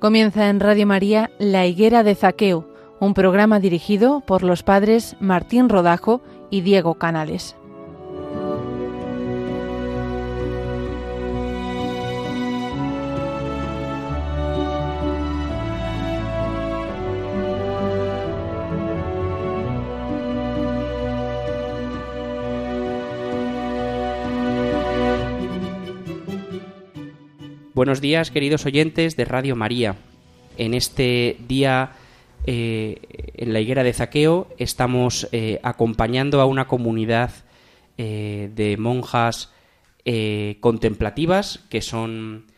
Comienza en Radio María La Higuera de Zaqueo, un programa dirigido por los padres Martín Rodajo y Diego Canales. Buenos días, queridos oyentes de Radio María. En este día eh, en la higuera de Zaqueo estamos eh, acompañando a una comunidad eh, de monjas contemplativas que son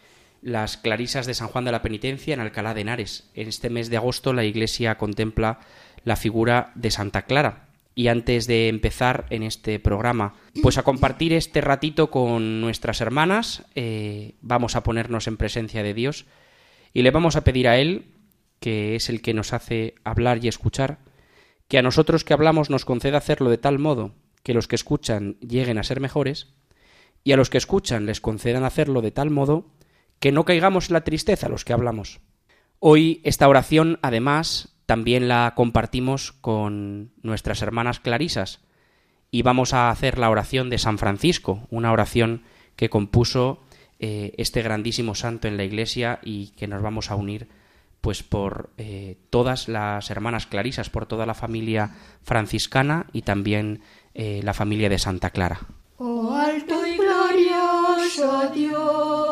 las clarisas de San Juan de la Penitencia en Alcalá de Henares. En este mes de agosto la Iglesia contempla la figura de Santa Clara, y antes de empezar en este programa, pues a compartir este ratito con nuestras hermanas, eh, vamos a ponernos en presencia de Dios y le vamos a pedir a Él, que es el que nos hace hablar y escuchar, que a nosotros que hablamos nos conceda hacerlo de tal modo que los que escuchan lleguen a ser mejores, y a los que escuchan les concedan hacerlo de tal modo que no caigamos en la tristeza los que hablamos. Hoy esta oración, además, también la compartimos con nuestras hermanas clarisas y vamos a hacer la oración de San Francisco, una oración que compuso eh, este grandísimo santo en la iglesia y que nos vamos a unir pues por eh, todas las hermanas clarisas, por toda la familia franciscana y también eh, la familia de Santa Clara. Oh alto y glorioso Dios,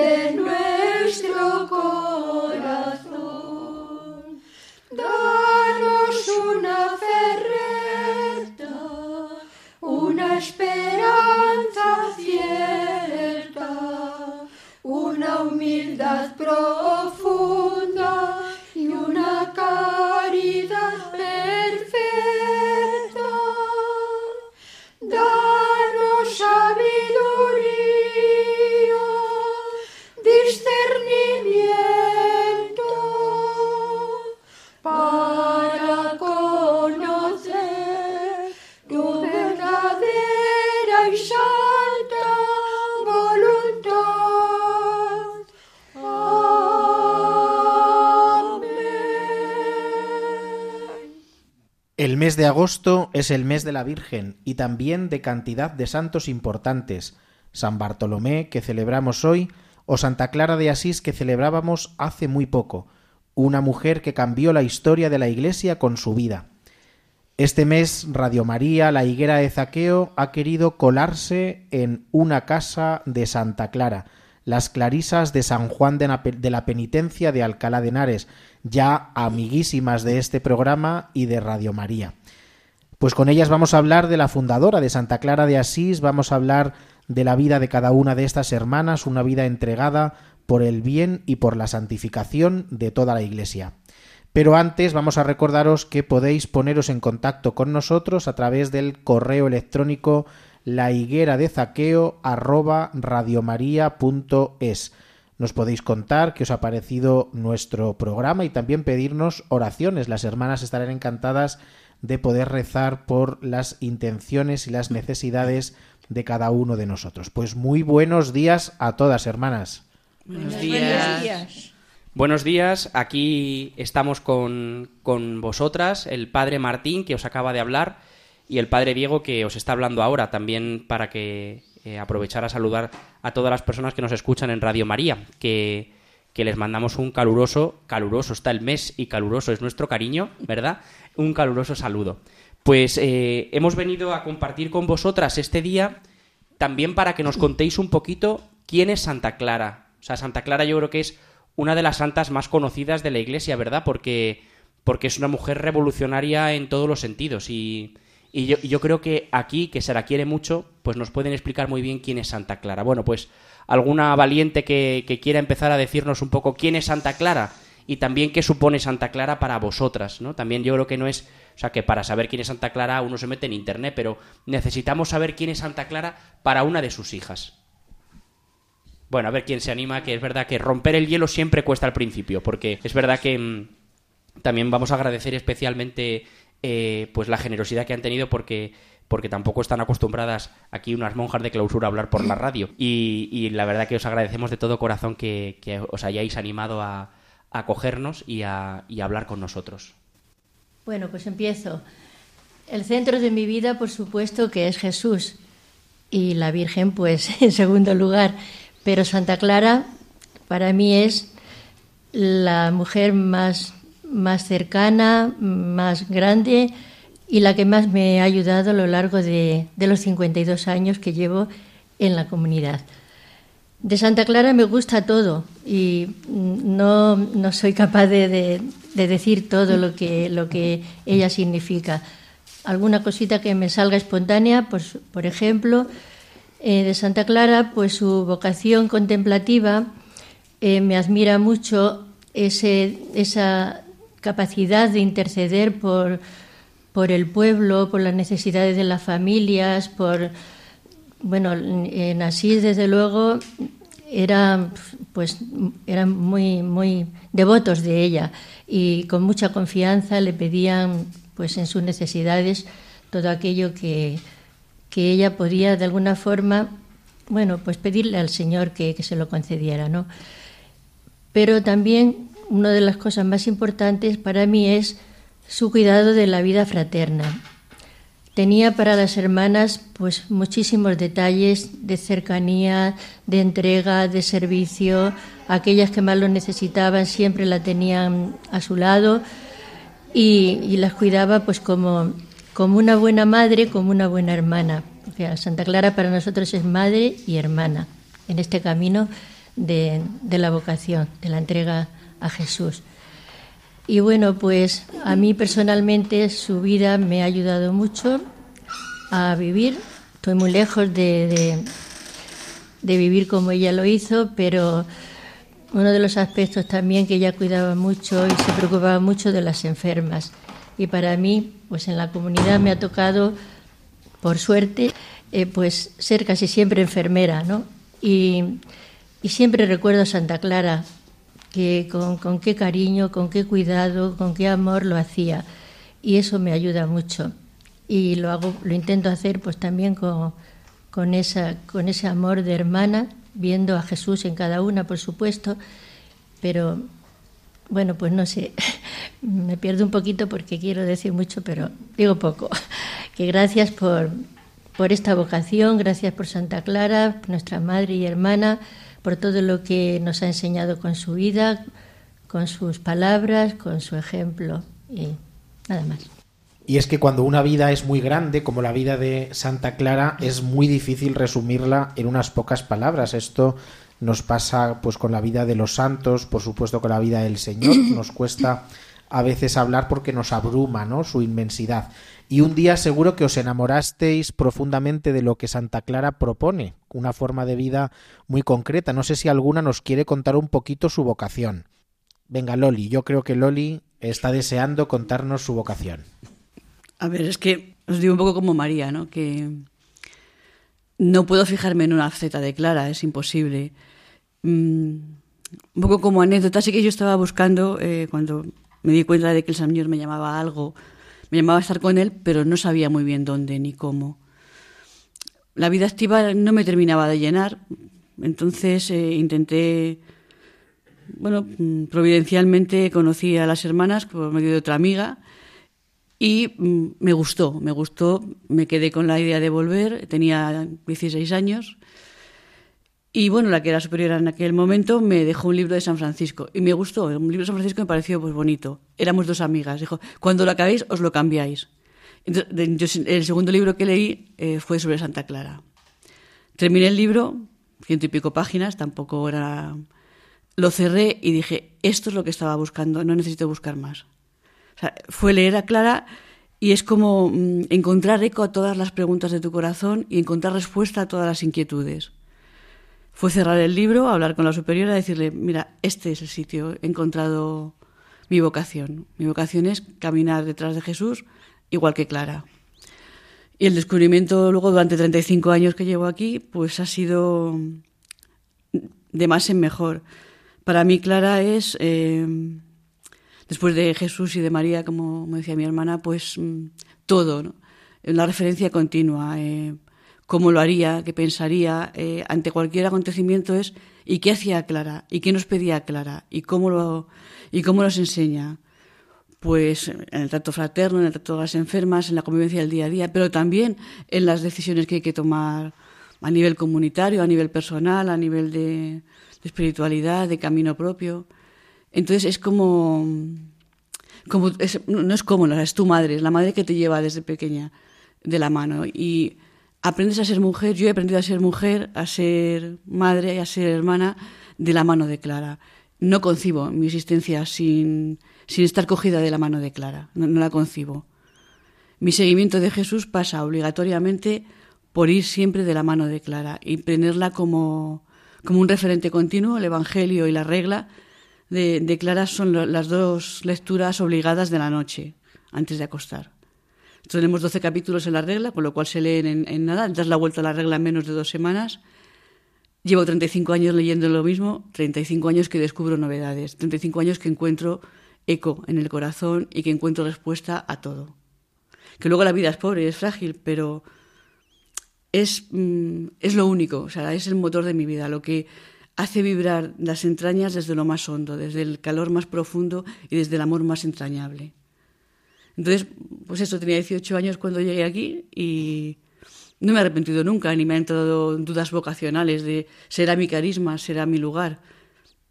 de nuestro corazón. Danos una fe una esperanza cierta, una humildad profunda mes de agosto es el mes de la Virgen y también de cantidad de santos importantes. San Bartolomé, que celebramos hoy, o Santa Clara de Asís que celebrábamos hace muy poco, una mujer que cambió la historia de la Iglesia con su vida. Este mes Radio María, la higuera de Zaqueo, ha querido colarse en una casa de Santa Clara, las clarisas de San Juan de la Penitencia de Alcalá de Henares, ya amiguísimas de este programa y de Radio María. Pues con ellas vamos a hablar de la fundadora de Santa Clara de Asís, vamos a hablar de la vida de cada una de estas hermanas, una vida entregada por el bien y por la santificación de toda la Iglesia. Pero antes vamos a recordaros que podéis poneros en contacto con nosotros a través del correo electrónico la higuera de zaqueo arroba radiomaria.es. Nos podéis contar qué os ha parecido nuestro programa y también pedirnos oraciones. Las hermanas estarán encantadas de poder rezar por las intenciones y las necesidades de cada uno de nosotros. Pues muy buenos días a todas, hermanas. Buenos días. Buenos días, aquí estamos con, con, vosotras, el padre Martín, que os acaba de hablar, y el padre Diego, que os está hablando ahora, también para que eh, aprovechar a saludar a todas las personas que nos escuchan en Radio María, que, que les mandamos un caluroso, caluroso está el mes y caluroso es nuestro cariño, ¿verdad? Un caluroso saludo. Pues eh, hemos venido a compartir con vosotras este día también para que nos contéis un poquito quién es Santa Clara. O sea, Santa Clara yo creo que es una de las santas más conocidas de la Iglesia, ¿verdad? Porque, porque es una mujer revolucionaria en todos los sentidos y, y yo, creo que aquí, que se la quiere mucho, pues nos pueden explicar muy bien quién es Santa Clara. Bueno, pues alguna valiente que, que quiera empezar a decirnos un poco quién es Santa Clara y también qué supone Santa Clara para vosotras, ¿no? También yo creo que no es o sea que para saber quién es Santa Clara uno se mete en internet, pero necesitamos saber quién es Santa Clara para una de sus hijas. Bueno, a ver quién se anima, que es verdad que romper el hielo siempre cuesta al principio, porque es verdad que mm, también vamos a agradecer especialmente eh, pues la generosidad que han tenido porque porque tampoco están acostumbradas aquí unas monjas de clausura a hablar por la radio. Y, la verdad que os agradecemos de todo corazón que, os hayáis animado a, acogernos y a, y a hablar con nosotros. Bueno, pues empiezo. El centro de mi vida, por supuesto, que es Jesús y la Virgen, pues en segundo lugar. Pero Santa Clara para mí es la mujer más, más cercana, más grande y la que más me ha ayudado a lo largo de, los 52 años que llevo en la comunidad. De Santa Clara me gusta todo y no, no soy capaz de, decir todo lo que, lo que ella significa. Alguna cosita que me salga espontánea, pues, por ejemplo, eh, de Santa Clara, pues su vocación contemplativa eh, me admira mucho ese, esa capacidad de interceder por, por el pueblo, por las necesidades de las familias, por bueno, en Asís desde luego eran pues eran muy muy devotos de ella y con mucha confianza le pedían pues en sus necesidades todo aquello que, que ella podía de alguna forma bueno pues pedirle al Señor que, que se lo concediera, ¿no? Pero también una de las cosas más importantes para mí es su cuidado de la vida fraterna. Tenía para las hermanas pues muchísimos detalles de cercanía, de entrega, de servicio. Aquellas que más lo necesitaban siempre la tenían a su lado y, las cuidaba pues como, como una buena madre, como una buena hermana. Santa Clara para nosotros es madre y hermana en este camino de, de la vocación, de la entrega a Jesús. Y bueno, pues a mí personalmente su vida me ha ayudado mucho a vivir. Estoy muy lejos de, de, vivir como ella lo hizo, pero uno de los aspectos también que ella cuidaba mucho y se preocupaba mucho de las enfermas. Y para mí, pues en la comunidad me ha tocado, por suerte, eh, pues ser casi siempre enfermera, ¿no? Y, y siempre recuerdo a Santa Clara, que con, qué cariño, con qué cuidado, con qué amor lo hacía. Y eso me ayuda mucho. Y lo hago, lo intento hacer pues también con, con, esa, con ese amor de hermana, viendo a Jesús en cada una, por supuesto, pero bueno, pues no sé, me pierdo un poquito porque quiero decir mucho, pero digo poco. Que gracias por, por esta vocación, gracias por Santa Clara, nuestra madre y hermana, por todo lo que nos ha enseñado con su vida, con sus palabras, con su ejemplo y nada más. Y es que cuando una vida es muy grande, como la vida de Santa Clara, es muy difícil resumirla en unas pocas palabras. Esto nos pasa pues con la vida de los santos, por supuesto con la vida del Señor, nos cuesta a veces hablar porque nos abruma, ¿no? su inmensidad. Y un día seguro que os enamorasteis profundamente de lo que Santa Clara propone, una forma de vida muy concreta. No sé si alguna nos quiere contar un poquito su vocación. Venga, Loli, yo creo que Loli está deseando contarnos su vocación. A ver, es que os digo un poco como María, ¿no? Que no puedo fijarme en una faceta de Clara, es imposible. Mm, un poco como anécdota, sí que yo estaba buscando, eh, cuando me di cuenta de que el Señor me llamaba algo, me llamaba a estar con él, pero no sabía muy bien dónde ni cómo. La vida activa no me terminaba de llenar, entonces eh, intenté, bueno, mm, providencialmente conocí a las hermanas por medio de otra amiga y mm, me gustó, me gustó, me quedé con la idea de volver, tenía 16 años y bueno, la que era superior en aquel momento me dejó un libro de San Francisco y me gustó. Un libro de San Francisco me pareció pues bonito. Éramos dos amigas. Dijo, cuando lo acabéis os lo cambiáis. El segundo libro que leí eh, fue sobre Santa Clara. Terminé el libro, ciento y pico páginas, tampoco era... Lo cerré y dije, esto es lo que estaba buscando, no necesito buscar más. Fue leer a Clara y es como mm, encontrar eco a todas las preguntas de tu corazón y encontrar respuesta a todas las inquietudes fue cerrar el libro, hablar con la superiora, decirle, mira, este es el sitio, he encontrado mi vocación. Mi vocación es caminar detrás de Jesús, igual que Clara. Y el descubrimiento luego durante 35 años que llevo aquí, pues ha sido de más en mejor. Para mí Clara es, eh, después de Jesús y de María, como decía mi hermana, pues mm, todo. una referencia continua. Eh, cómo lo haría, qué pensaría eh, ante cualquier acontecimiento es y qué hacía Clara y qué nos pedía Clara y cómo lo y cómo nos enseña. Pues en el trato fraterno, en el trato de las enfermas, en la convivencia del día a día, pero también en las decisiones que hay que tomar a nivel comunitario, a nivel personal, a nivel de, espiritualidad, de camino propio. Entonces es como, como no es como, es tu madre, es la madre que te lleva desde pequeña de la mano y aprendes a ser mujer, yo he aprendido a ser mujer, a ser madre, a ser hermana de la mano de Clara. No concibo mi existencia sin, estar cogida de la mano de Clara, no, la concibo. Mi seguimiento de Jesús pasa obligatoriamente por ir siempre de la mano de Clara y tenerla como, un referente continuo, el Evangelio y la regla de Clara son las dos lecturas obligadas de la noche, antes de acostar. Tenemos 12 capítulos en la regla, con lo cual se leen en, nada. Das la vuelta a la regla en menos de dos semanas. Llevo 35 años leyendo lo mismo, 35 años que descubro novedades, 35 años que encuentro eco en el corazón y que encuentro respuesta a todo. Que luego la vida es pobre, es frágil, pero es, mm, es lo único, o sea, es el motor de mi vida, lo que hace vibrar las entrañas desde lo más hondo, desde el calor más profundo y desde el amor más entrañable. Entonces, pues eso, tenía 18 años cuando llegué aquí y no me he arrepentido nunca, ni me han entrado dudas vocacionales de será mi carisma, será mi lugar.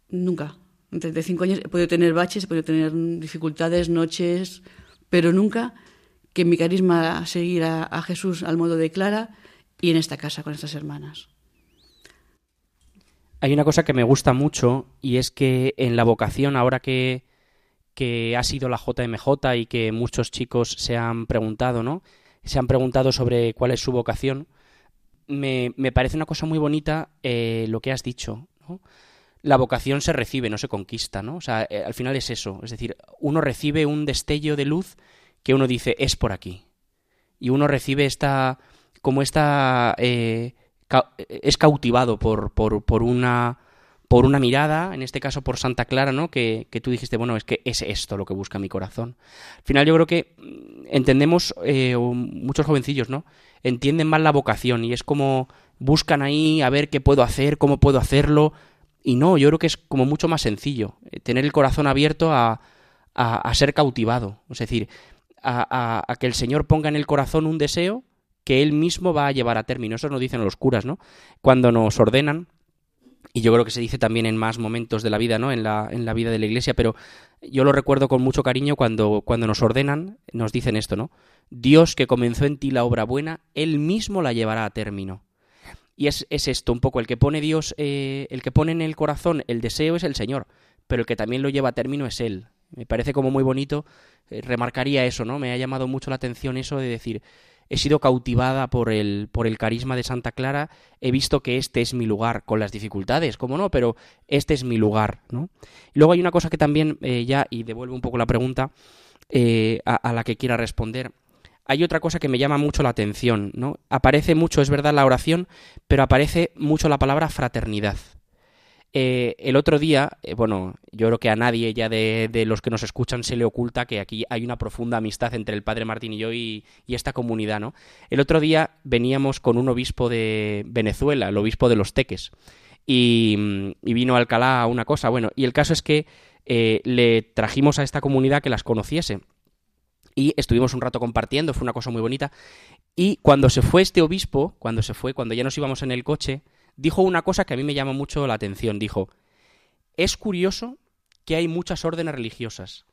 Nunca. En 35 años he podido tener baches, he podido tener dificultades, noches, pero nunca que mi carisma seguir a, a Jesús al modo de Clara y en esta casa con estas hermanas. Hay una cosa que me gusta mucho y es que en la vocación, ahora que, que ha sido la JMJ y que muchos chicos se han preguntado, ¿no? Se han preguntado sobre cuál es su vocación. Me, me parece una cosa muy bonita eh, lo que has dicho. La vocación se recibe, no se conquista, ¿no? O sea, eh, al final es eso. Es decir, uno recibe un destello de luz que uno dice, es por aquí. Y uno recibe esta, como esta, eh, es cautivado por, por, por una por una mirada, en este caso por Santa Clara, ¿no? Que, tú dijiste, bueno, es que es esto lo que busca mi corazón. Al final yo creo que mm, entendemos, eh, muchos jovencillos, ¿no? Entienden mal la vocación y es como buscan ahí a ver qué puedo hacer, cómo puedo hacerlo. Y no, yo creo que es como mucho más sencillo, eh, tener el corazón abierto a, a, ser cautivado. Es decir, a, a, que el Señor ponga en el corazón un deseo que Él mismo va a llevar a término. Eso nos dicen los curas, ¿no? Cuando nos ordenan, y yo creo que se dice también en más momentos de la vida, ¿no? En la, en la vida de la iglesia, pero yo lo recuerdo con mucho cariño cuando, cuando nos ordenan, nos dicen esto, ¿no? Dios que comenzó en ti la obra buena, Él mismo la llevará a término. Y es, es esto un poco, el que pone Dios, eh, el que pone en el corazón el deseo es el Señor, pero el que también lo lleva a término es Él. Me parece como muy bonito, eh, remarcaría eso, ¿no? Me ha llamado mucho la atención eso de decir, he sido cautivada por el, por el carisma de Santa Clara, he visto que este es mi lugar, con las dificultades, como no, pero este es mi lugar, ¿no? Luego hay una cosa que también, eh, ya, y devuelvo un poco la pregunta eh, a, a la que quiera responder, hay otra cosa que me llama mucho la atención, ¿no? Aparece mucho, es verdad, la oración, pero aparece mucho la palabra fraternidad. Eh, el otro día, eh, bueno, yo creo que a nadie ya de, los que nos escuchan se le oculta que aquí hay una profunda amistad entre el padre Martín y yo y, esta comunidad, ¿no? El otro día veníamos con un obispo de Venezuela, el obispo de los Teques, y, vino a Alcalá a una cosa, bueno, y el caso es que eh, le trajimos a esta comunidad que las conociese. Y estuvimos un rato compartiendo, fue una cosa muy bonita. Y cuando se fue este obispo, cuando se fue, cuando ya nos íbamos en el coche, dijo una cosa que a mí me llama mucho la atención. Dijo, es curioso que hay muchas órdenes religiosas,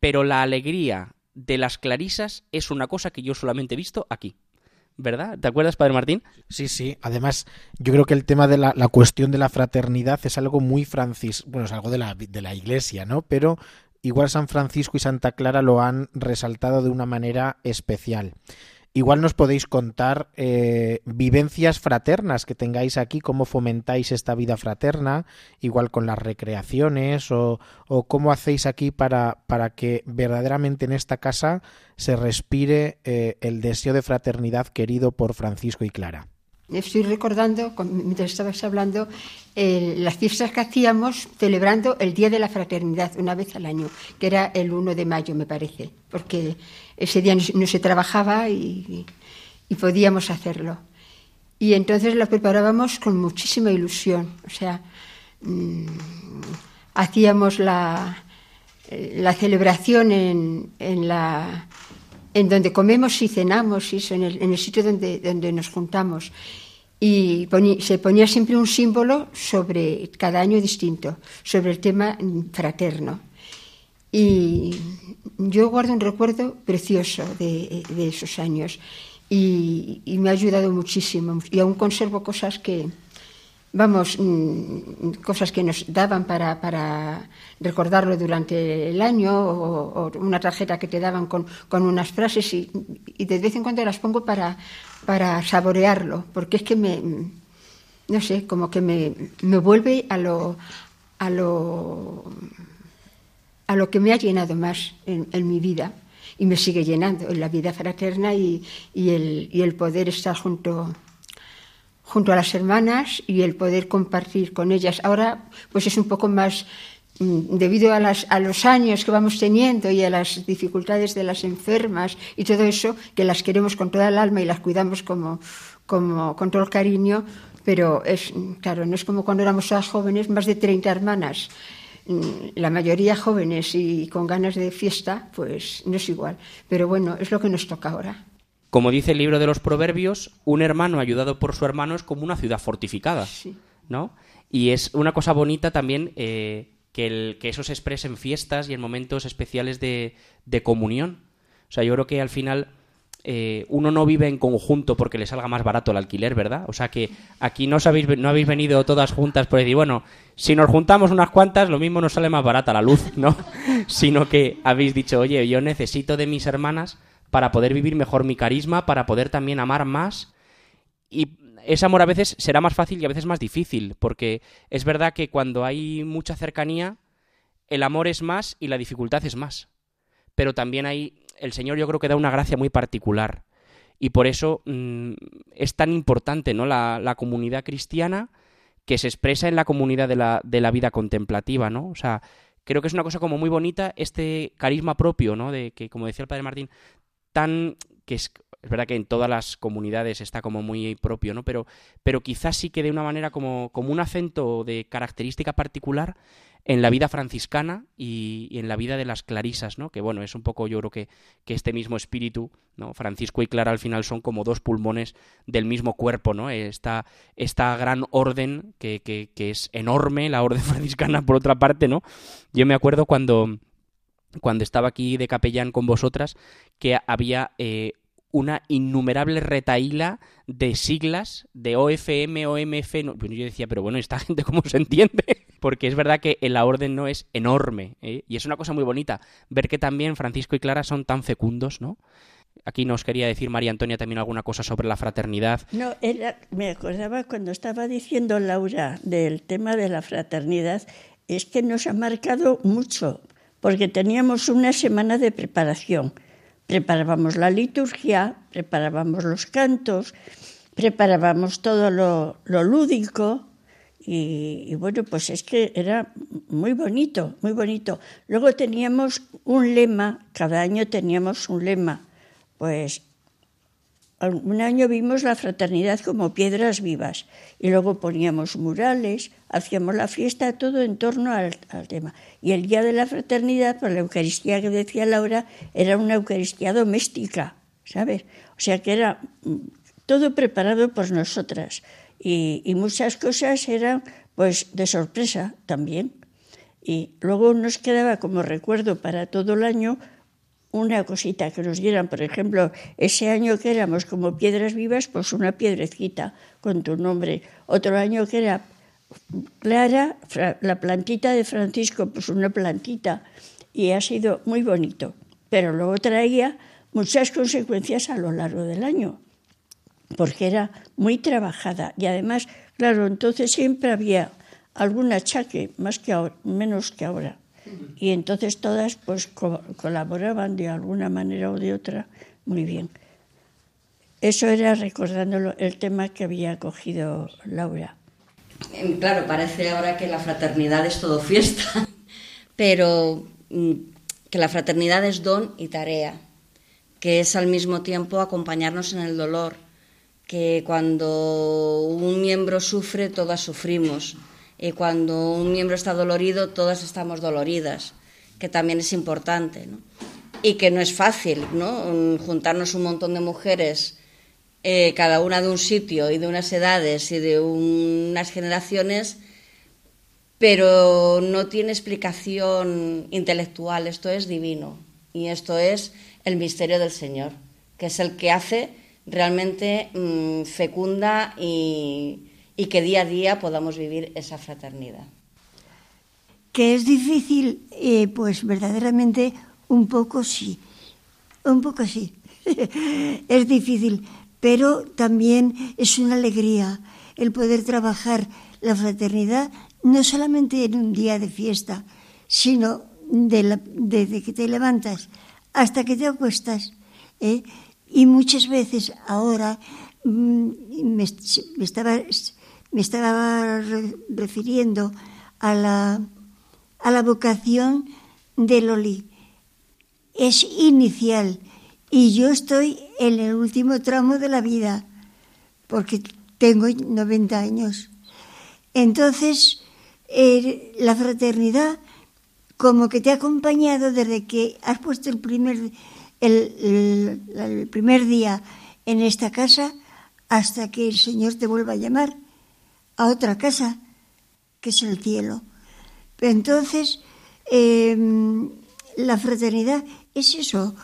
pero la alegría de las clarisas es una cosa que yo solamente he visto aquí. ¿Verdad? ¿Te acuerdas, Padre Martín? Sí, sí. Además, yo creo que el tema de la, cuestión de la fraternidad es algo muy francis, bueno, es algo de la, de la Iglesia, ¿no? Pero igual San Francisco y Santa Clara lo han resaltado de una manera especial. Igual nos podéis contar eh, vivencias fraternas que tengáis aquí, cómo fomentáis esta vida fraterna, igual con las recreaciones o, cómo hacéis aquí para, para, que verdaderamente en esta casa se respire eh, el deseo de fraternidad querido por Francisco y Clara. Estoy recordando, mientras estabas hablando, las fiestas que hacíamos celebrando el Día de la Fraternidad una vez al año, que era el 1 de mayo, me parece, porque ese día no, se trabajaba y, podíamos hacerlo. Y entonces lo preparábamos con muchísima ilusión, o sea, mm, hacíamos la, la celebración en, en, la, en donde comemos y cenamos, eso, en, el, sitio donde, donde nos juntamos. Y se ponía siempre un símbolo sobre cada año distinto, sobre el tema fraterno. Y yo guardo un recuerdo precioso de, de esos años y, y, me ha ayudado muchísimo. Y aún conservo cosas que, vamos, mm, cosas que nos daban para, para recordarlo durante el año o, una tarjeta que te daban con, con unas frases y, y, de vez en cuando las pongo para, para saborearlo, porque es que me, no sé, como que me, me vuelve a lo, a lo, a lo que me ha llenado más en, en mi vida y me sigue llenando en la vida fraterna y, y, el, y el poder estar junto junto a las hermanas y el poder compartir con ellas. Ahora, pues es un poco más mm, debido a, las, a, los años que vamos teniendo y a las dificultades de las enfermas y todo eso, que las queremos con toda el alma y las cuidamos como, como con todo el cariño, pero es, claro, no es como cuando éramos todas jóvenes, más de 30 hermanas, mm, la mayoría jóvenes y con ganas de fiesta, pues no es igual. Pero bueno, es lo que nos toca ahora. Como dice el libro de los Proverbios, un hermano ayudado por su hermano es como una ciudad fortificada, ¿no? Y es una cosa bonita también eh, que, el, que eso se exprese en fiestas y en momentos especiales de, comunión. O sea, yo creo que al final eh, uno no vive en conjunto porque le salga más barato el alquiler, ¿verdad? O sea que aquí no, habéis, no habéis venido todas juntas por decir, bueno, si nos juntamos unas cuantas, lo mismo nos sale más barata la luz, ¿no? Sino que habéis dicho, oye, yo necesito de mis hermanas para poder vivir mejor mi carisma, para poder también amar más. Y ese amor a veces será más fácil y a veces más difícil, porque es verdad que cuando hay mucha cercanía, el amor es más y la dificultad es más. Pero también hay, el Señor yo creo que da una gracia muy particular. Y por eso mm, es tan importante ¿no? La, la, comunidad cristiana que se expresa en la comunidad de la, de la vida contemplativa, ¿no? O sea, creo que es una cosa como muy bonita este carisma propio, ¿no? De que, como decía el padre Martín, tan que es, es, verdad que en todas las comunidades está como muy propio, ¿no? Pero, pero quizás sí que de una manera como, como un acento de característica particular en la vida franciscana y, en la vida de las clarisas, ¿no? Que bueno, es un poco yo creo que, que, este mismo espíritu, ¿no? Francisco y Clara al final son como dos pulmones del mismo cuerpo, ¿no? Esta, esta gran orden que, que, que es enorme, la orden franciscana por otra parte, ¿no? Yo me acuerdo cuando cuando estaba aquí de capellán con vosotras, que había eh, una innumerable retaíla de siglas de OFM, OMF. Yo decía, pero bueno, ¿esta gente cómo se entiende? Porque es verdad que la orden no es enorme. ¿eh? Y es una cosa muy bonita ver que también Francisco y Clara son tan fecundos, ¿no? Aquí nos quería decir María Antonia también alguna cosa sobre la fraternidad. No, me acordaba cuando estaba diciendo Laura del tema de la fraternidad, es que nos ha marcado mucho, porque teníamos una semana de preparación. Preparábamos la liturgia, preparábamos los cantos, preparábamos todo lo, lúdico y, bueno, pues es que era muy bonito, muy bonito. Luego teníamos un lema, cada año teníamos un lema, pues un año vimos la fraternidad como piedras vivas y luego poníamos murales, hacíamos la fiesta, todo en torno al, tema. Y el día de la fraternidad, por la Eucaristía que decía Laura, era una Eucaristía doméstica, ¿sabes? O sea que era mm, todo preparado por nosotras y, y muchas cosas eran pues de sorpresa también. Y luego nos quedaba como recuerdo para todo el año una cosita que nos dieran, por ejemplo, ese año que éramos como piedras vivas, pues una piedrecita con tu nombre. Otro año que era Clara, la plantita de Francisco, pues una plantita. Y ha sido muy bonito. Pero luego traía muchas consecuencias a lo largo del año, porque era muy trabajada. Y además, claro, entonces siempre había algún achaque, más que menos que ahora. Y entonces todas pues colaboraban de alguna manera o de otra muy bien. Eso era recordando el tema que había cogido Laura. Em, claro, parece ahora que la fraternidad es todo fiesta, pero mm, que la fraternidad es don y tarea, que es al mismo tiempo acompañarnos en el dolor, que cuando un miembro sufre, todas sufrimos, y cuando un miembro está dolorido, todas estamos doloridas, que también es importante, ¿no? Y que no es fácil, ¿no? Juntarnos un montón de mujeres, eh, cada una de un sitio y de unas edades y de unas generaciones, pero no tiene explicación intelectual, esto es divino y esto es el misterio del Señor, que es el que hace realmente mm, fecunda y, y que día a día podamos vivir esa fraternidad. Que es difícil, eh, pues verdaderamente un poco sí, un poco sí. es difícil, pero también es una alegría el poder trabajar la fraternidad no solamente en un día de fiesta, sino desde que te levantas hasta que te acuestas. ¿eh? Y muchas veces ahora mm, me, me estaba me estaba refiriendo a la, a la vocación de Loli. Es inicial y yo estoy en el último tramo de la vida porque tengo 90 años. Entonces, eh, la fraternidad como que te ha acompañado desde que has puesto el primer, el primer día en esta casa hasta que el Señor te vuelva a llamar a otra casa, que es el cielo. Entonces, em, la fraternidad es eso,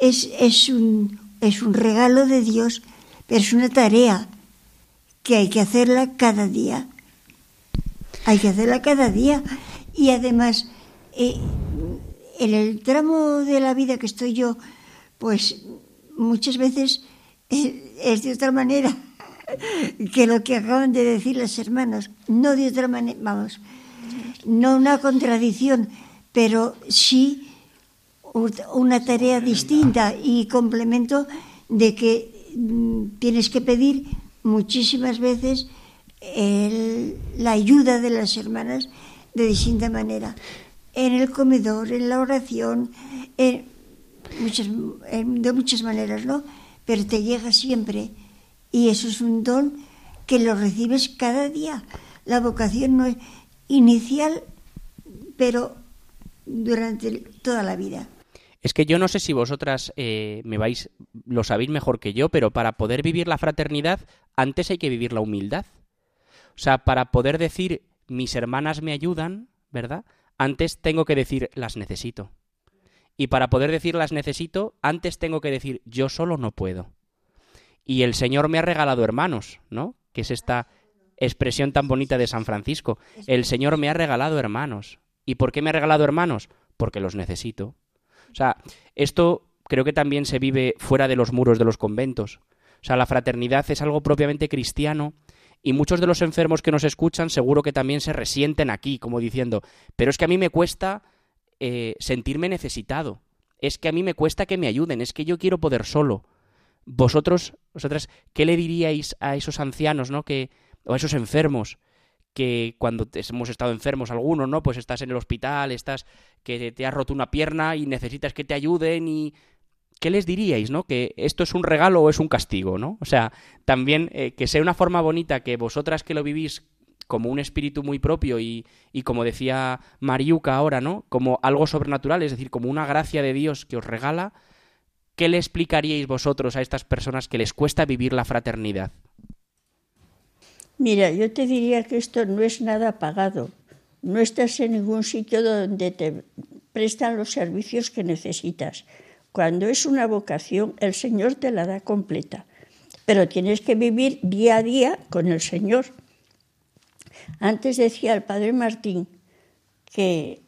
es, es, un, es un regalo de Dios, pero es una tarea que hay que hacerla cada día. Hay que hacerla cada día. Y además, eh, en el tramo de la vida que estoy yo, pues muchas veces eh, es de otra manera que lo que acaban de decir las hermanas, no de otra manera, vamos, no una contradicción, pero sí una tarea distinta y complemento de que mm, tienes que pedir muchísimas veces la ayuda de las hermanas de distinta manera. En el comedor, en la oración, de muchas maneras, ¿no? Pero te llega siempre y eso es un don que lo recibes cada día. La vocación no es inicial, pero durante toda la vida. Es que yo no sé si vosotras eh, me vais, lo sabéis mejor que yo, pero para poder vivir la fraternidad, antes hay que vivir la humildad. O sea, para poder decir mis hermanas me ayudan, ¿verdad? Antes tengo que decir las necesito. Y para poder decir las necesito, antes tengo que decir yo solo no puedo. Y el Señor me ha regalado hermanos, ¿no? Que es esta expresión tan bonita de San Francisco. El Señor me ha regalado hermanos. ¿Y por qué me ha regalado hermanos? Porque los necesito. O sea, esto creo que también se vive fuera de los muros de los conventos. O sea, la fraternidad es algo propiamente cristiano y muchos de los enfermos que nos escuchan seguro que también se resienten aquí, como diciendo, pero es que a mí me cuesta eh, sentirme necesitado, es que a mí me cuesta que me ayuden, es que yo quiero poder solo. Vosotros, vosotras, ¿qué le diríais a esos ancianos, ¿no? Que, o a esos enfermos, que cuando hemos estado enfermos algunos, ¿no? Pues estás en el hospital, estás que te has roto una pierna y necesitas que te ayuden y ¿qué les diríais, no? Que esto es un regalo o es un castigo, ¿no? O sea, también eh, que sea una forma bonita que vosotras que lo vivís como un espíritu muy propio y, y como decía Mariuca ahora, ¿no? Como algo sobrenatural, es decir, como una gracia de Dios que os regala, ¿qué le explicaríais vosotros a estas personas que les cuesta vivir la fraternidad? Mira, yo te diría que esto no es nada pagado. No estás en ningún sitio donde te prestan los servicios que necesitas. Cuando es una vocación, el Señor te la da completa. Pero tienes que vivir día a día con el Señor. Antes decía el Padre Martín que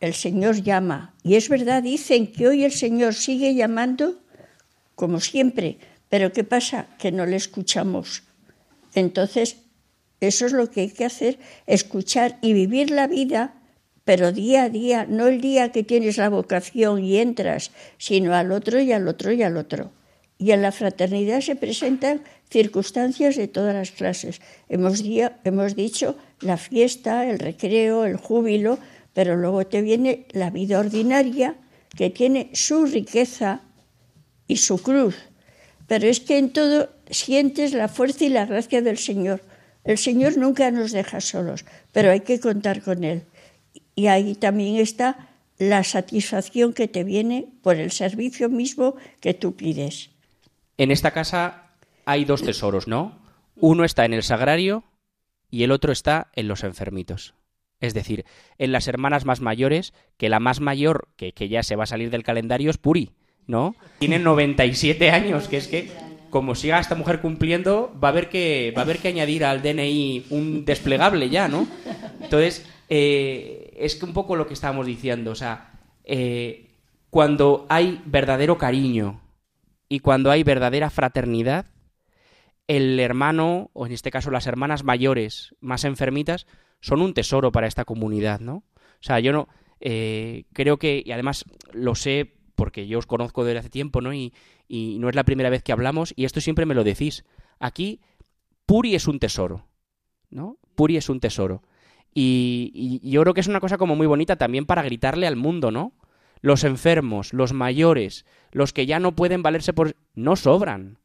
el Señor llama. Y es verdad, dicen que hoy el Señor sigue llamando como siempre, pero ¿qué pasa? Que no le escuchamos. Entonces, eso es lo que hay que hacer, escuchar y vivir la vida, pero día a día, no el día que tienes la vocación y entras, sino al otro y al otro y al otro. Y en la fraternidad se presentan circunstancias de todas las clases. Hemos, hemos dicho la fiesta, el recreo, el júbilo, pero luego te viene la vida ordinaria que tiene su riqueza y su cruz. Pero es que en todo sientes la fuerza y la gracia del Señor. El Señor nunca nos deja solos, pero hay que contar con Él. Y ahí también está la satisfacción que te viene por el servicio mismo que tú pides. En esta casa hay dos tesoros, ¿no? Uno está en el sagrario y el otro está en los enfermitos. Es decir, en las hermanas más mayores, que la más mayor, que, que ya se va a salir del calendario, es Puri, ¿no? Tiene 97 años, que es que como siga esta mujer cumpliendo, va a haber que, va a haber que añadir al DNI un desplegable ya, ¿no? Entonces, eh, es que un poco lo que estábamos diciendo, o sea, eh, cuando hay verdadero cariño y cuando hay verdadera fraternidad, el hermano, o en este caso las hermanas mayores más enfermitas, son un tesoro para esta comunidad, ¿no? O sea, yo no eh, creo que, y además lo sé porque yo os conozco desde hace tiempo, ¿no? Y, y no es la primera vez que hablamos, y esto siempre me lo decís. Aquí, Puri es un tesoro, ¿no? Puri es un tesoro. Y, yo creo que es una cosa como muy bonita también para gritarle al mundo, ¿no? Los enfermos, los mayores, los que ya no pueden valerse por... no sobran.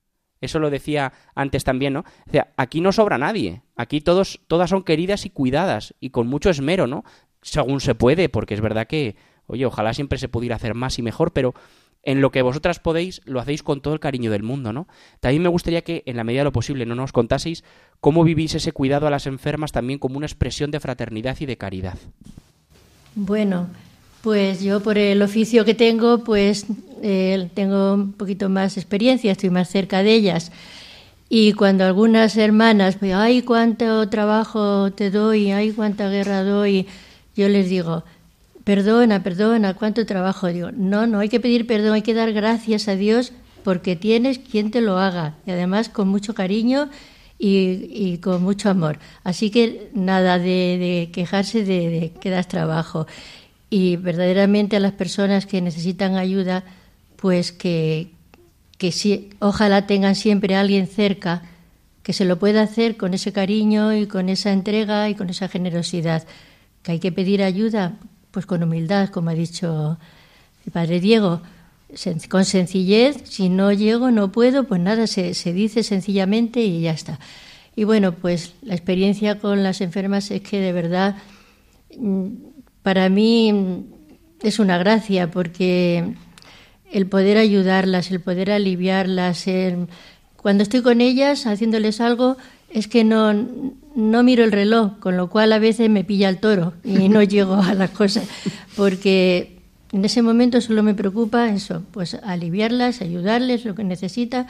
Eso lo decía antes también, ¿no? O sea, aquí no sobra nadie. Aquí todos, todas son queridas y cuidadas y con mucho esmero, ¿no? Según se puede, porque es verdad que, oye, ojalá siempre se pudiera hacer más y mejor, pero en lo que vosotras podéis, lo hacéis con todo el cariño del mundo, ¿no? También me gustaría que, en la medida de lo posible, no nos contaseis cómo vivís ese cuidado a las enfermas también como una expresión de fraternidad y de caridad. Bueno, pues yo por el oficio que tengo, pues eh, tengo un poquito más experiencia, estoy más cerca de ellas. Y cuando algunas hermanas, pues, ay, cuánto trabajo te doy, ay, cuánta guerra doy, yo les digo, perdona, perdona, cuánto trabajo. Digo, no, no hay que pedir perdón, hay que dar gracias a Dios porque tienes quien te lo haga y además con mucho cariño y, con mucho amor. Así que nada de, quejarse de, que das trabajo. Y verdaderamente a las personas que necesitan ayuda, pues que, que sí, ojalá tengan siempre a alguien cerca que se lo pueda hacer con ese cariño y con esa entrega y con esa generosidad. Que hay que pedir ayuda, pues con humildad, como ha dicho el padre Diego, con sencillez, si no llego, no puedo, pues nada, se, se dice sencillamente y ya está. Y bueno, pues la experiencia con las enfermas es que de verdad mm, para mí es una gracia porque el poder ayudarlas, el poder aliviarlas, cuando estoy con ellas haciéndoles algo, es que no, no miro el reloj, con lo cual a veces me pilla el toro y no llego a las cosas, porque en ese momento solo me preocupa eso, pues aliviarlas, ayudarles lo que necesita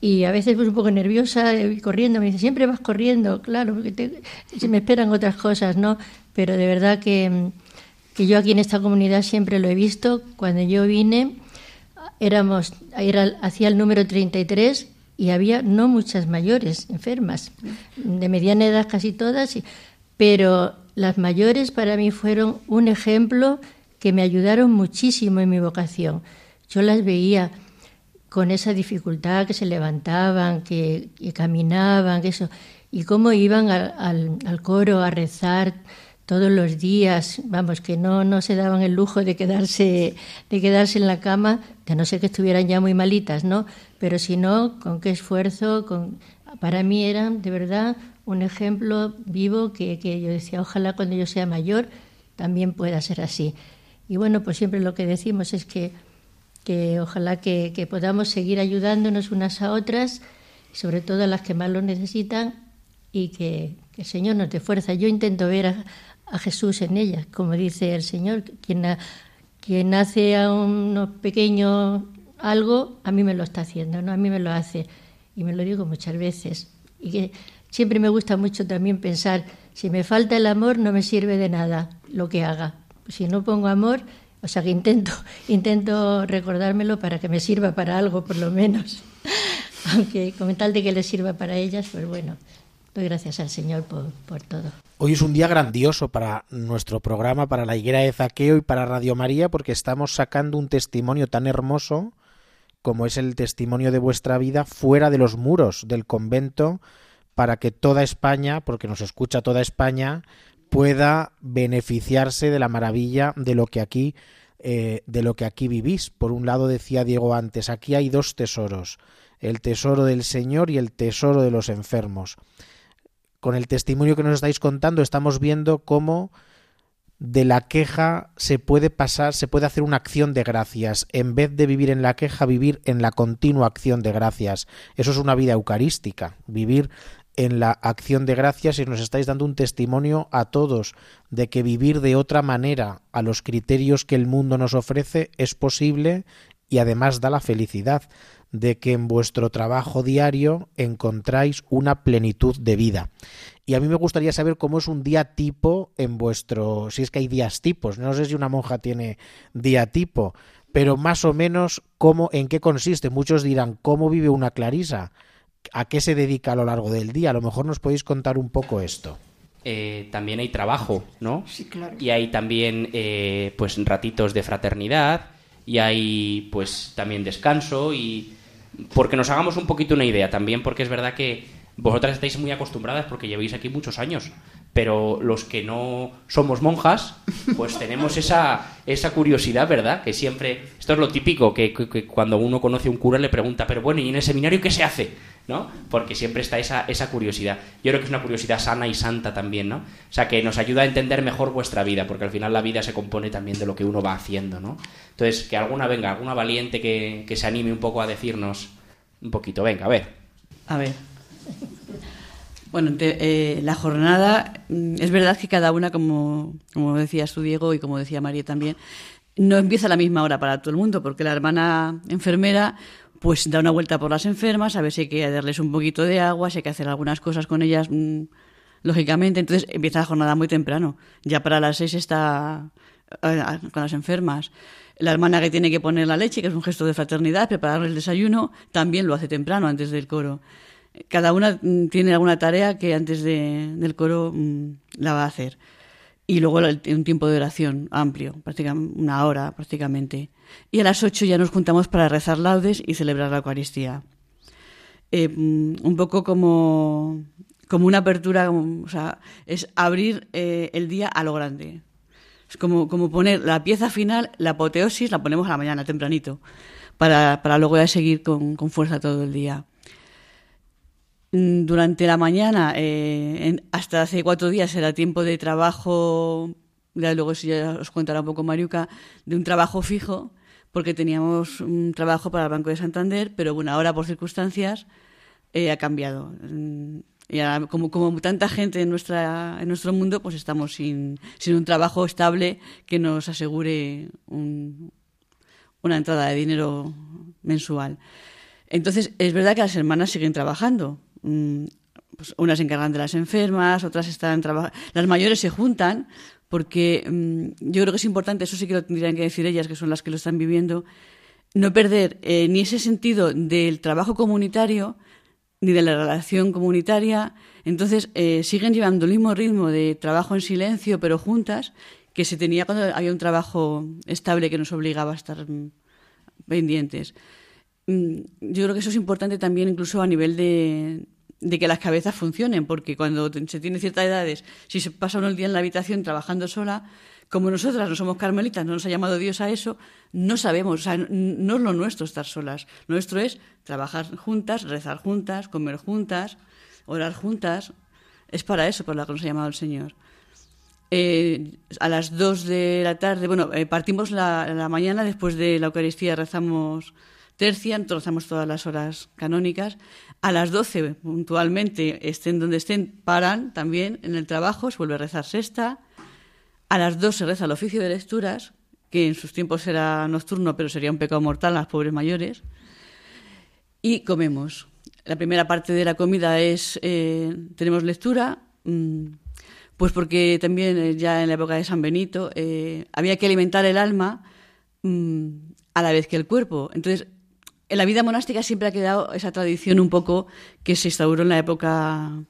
y a veces pues un poco nerviosa corriendo, me dice, siempre vas corriendo, claro, porque se me esperan otras cosas, ¿no? Pero de verdad que, que yo aquí en esta comunidad siempre lo he visto, cuando yo vine éramos, era, hacía el número 33 y había no muchas mayores enfermas, de mediana edad casi todas, pero las mayores para mí fueron un ejemplo que me ayudaron muchísimo en mi vocación. Yo las veía con esa dificultad, que se levantaban, que, caminaban, que eso, y cómo iban al, al coro a rezar todos los días, vamos, que no, no se daban el lujo de quedarse, de quedarse en la cama, de no ser que estuvieran ya muy malitas, ¿no? Pero si no, con qué esfuerzo, con... para mí eran de verdad un ejemplo vivo que, que yo decía, ojalá cuando yo sea mayor también pueda ser así. Y bueno, pues siempre lo que decimos es que, que ojalá que, que podamos seguir ayudándonos unas a otras, sobre todo a las que más lo necesitan, y que, que el Señor nos dé fuerza. Yo intento ver a, a Jesús en ella, como dice el Señor, quien, quien hace a un pequeño algo, a mí me lo está haciendo, ¿no? A mí me lo hace. Y me lo digo muchas veces. Y que siempre me gusta mucho también pensar, si me falta el amor, no me sirve de nada lo que haga. Si no pongo amor, o sea que intento, intento recordármelo para que me sirva para algo, por lo menos. Aunque con tal de que le sirva para ellas, pues bueno, doy gracias al Señor por, por todo. Hoy es un día grandioso para nuestro programa, para la higuera de Zaqueo y para Radio María, porque estamos sacando un testimonio tan hermoso como es el testimonio de vuestra vida fuera de los muros del convento, para que toda España, porque nos escucha toda España, pueda beneficiarse de la maravilla de lo que aquí eh, de lo que aquí vivís. Por un lado decía Diego antes, aquí hay dos tesoros, el tesoro del Señor y el tesoro de los enfermos. Con el testimonio que nos estáis contando estamos viendo cómo de la queja se puede pasar, se puede hacer una acción de gracias. En vez de vivir en la queja, vivir en la continua acción de gracias. Eso es una vida eucarística, vivir en la acción de gracias y nos estáis dando un testimonio a todos de que vivir de otra manera a los criterios que el mundo nos ofrece es posible y además da la felicidad de que en vuestro trabajo diario encontráis una plenitud de vida. Y a mí me gustaría saber cómo es un día tipo en vuestro, si es que hay días tipos, no sé si una monja tiene día tipo, pero más o menos cómo, en qué consiste. Muchos dirán, ¿cómo vive una clarisa? ¿A qué se dedica a lo largo del día? A lo mejor nos podéis contar un poco esto. Eh, también hay trabajo, ¿no? Sí, claro. Y hay también, eh, pues, ratitos de fraternidad y hay, pues, también descanso y porque nos hagamos un poquito una idea también, porque es verdad que vosotras estáis muy acostumbradas porque lleváis aquí muchos años, pero los que no somos monjas, pues tenemos esa, esa curiosidad, ¿verdad? Que siempre, esto es lo típico, que, que, cuando uno conoce a un cura le pregunta, pero bueno, ¿y en el seminario qué se hace? ¿No? Porque siempre está esa, esa curiosidad. Yo creo que es una curiosidad sana y santa también, ¿no? O sea, que nos ayuda a entender mejor vuestra vida, porque al final la vida se compone también de lo que uno va haciendo, ¿no? Entonces, que alguna venga, alguna valiente que, que se anime un poco a decirnos un poquito, venga, a ver. A ver. Bueno, eh, la jornada, mm, es verdad que cada una, como, como decías tú, Diego, y como decía María también, no empieza a la misma hora para todo el mundo, porque la hermana enfermera pues da una vuelta por las enfermas, a ver si hay que darles un poquito de agua, si hay que hacer algunas cosas con ellas, mmm, lógicamente. Entonces empieza la jornada muy temprano. Ya para las seis está eh, con las enfermas. La hermana que tiene que poner la leche, que es un gesto de fraternidad, preparar el desayuno, también lo hace temprano, antes del coro cada una mm, tiene alguna tarea que antes de, del coro mmm, la va a hacer. Y luego un tiempo de oración amplio, prácticamente una hora prácticamente. Y a las ocho ya nos juntamos para rezar laudes y celebrar la Eucaristía. Eh, mm, un poco como, como una apertura, es abrir eh, el día a lo grande. Es como, como poner la pieza final, la apoteosis, la ponemos a la mañana, tempranito, para, para luego ya seguir con, con fuerza todo el día. Mm, durante la mañana, eh, en, hasta hace cuatro días, era tiempo de trabajo, ya luego si ya os contará un poco Mariuca, de un trabajo fijo, porque teníamos un trabajo para el Banco de Santander, pero bueno, ahora por circunstancias eh, ha cambiado. Mm, y ahora, como, como tanta gente en, nuestra, en nuestro mundo, pues estamos sin, sin un trabajo estable que nos asegure un, una entrada de dinero mensual. Entonces, es verdad que las hermanas siguen trabajando, pues unas se encargan de las enfermas, otras están trabajando. Las mayores se juntan porque mm, yo creo que es importante, eso sí que lo tendrían que decir ellas, que son las que lo están viviendo, no perder eh, ni ese sentido del trabajo comunitario ni de la relación comunitaria. Entonces, eh, siguen llevando el mismo ritmo de trabajo en silencio, pero juntas, que se tenía cuando había un trabajo estable que nos obligaba a estar mm, pendientes. Mm, yo creo que eso es importante también incluso a nivel de, que las cabezas funcionen, porque cuando se tiene ciertas edades, si se pasa uno el día en la habitación trabajando sola, como nosotras no somos carmelitas, no nos ha llamado Dios a eso, no sabemos, o sea, no es lo nuestro estar solas. Nuestro es trabajar juntas, rezar juntas, comer juntas, orar juntas. Es para eso por lo que nos ha llamado el Señor. Eh, a las dos de la tarde, bueno, eh, partimos la mañana, después de la Eucaristía rezamos tercia, nosotros todas las horas canónicas. A las 12, puntualmente, estén donde estén, paran también en el trabajo, se vuelve a rezar sexta. A las 2 se reza el oficio de lecturas, que en sus tiempos era nocturno, pero sería un pecado mortal a las pobres mayores. Y comemos. La primera parte de la comida es, eh, tenemos lectura, mmm, pues porque también eh, ya en la época de San Benito eh, había que alimentar el alma mmm, a la vez que el cuerpo. Entonces, en la vida monástica siempre ha quedado esa tradición un poco que se instauró en la época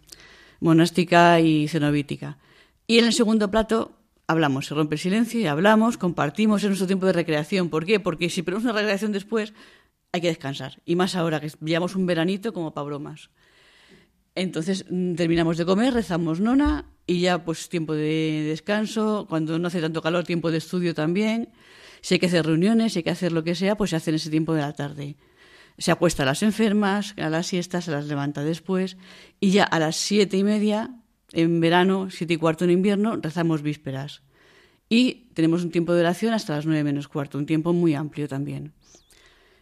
monástica y cenobítica. Y en el segundo plato hablamos, se rompe el silencio y hablamos, compartimos, en nuestro tiempo de recreación. ¿Por qué? Porque si ponemos una recreación después, hay que descansar. Y más ahora que llevamos un veranito como para bromas. Entonces mm, terminamos de comer, rezamos nona y ya pues tiempo de descanso, cuando no hace tanto calor, tiempo de estudio también. Si hay que hacer reuniones, si hay que hacer lo que sea, pues se hace en ese tiempo de la tarde. Se acuesta a las enfermas, a las siestas, se las levanta después y ya a las siete y media, en verano, siete y cuarto en invierno, rezamos vísperas. Y tenemos un tiempo de oración hasta las nueve menos cuarto, un tiempo muy amplio también.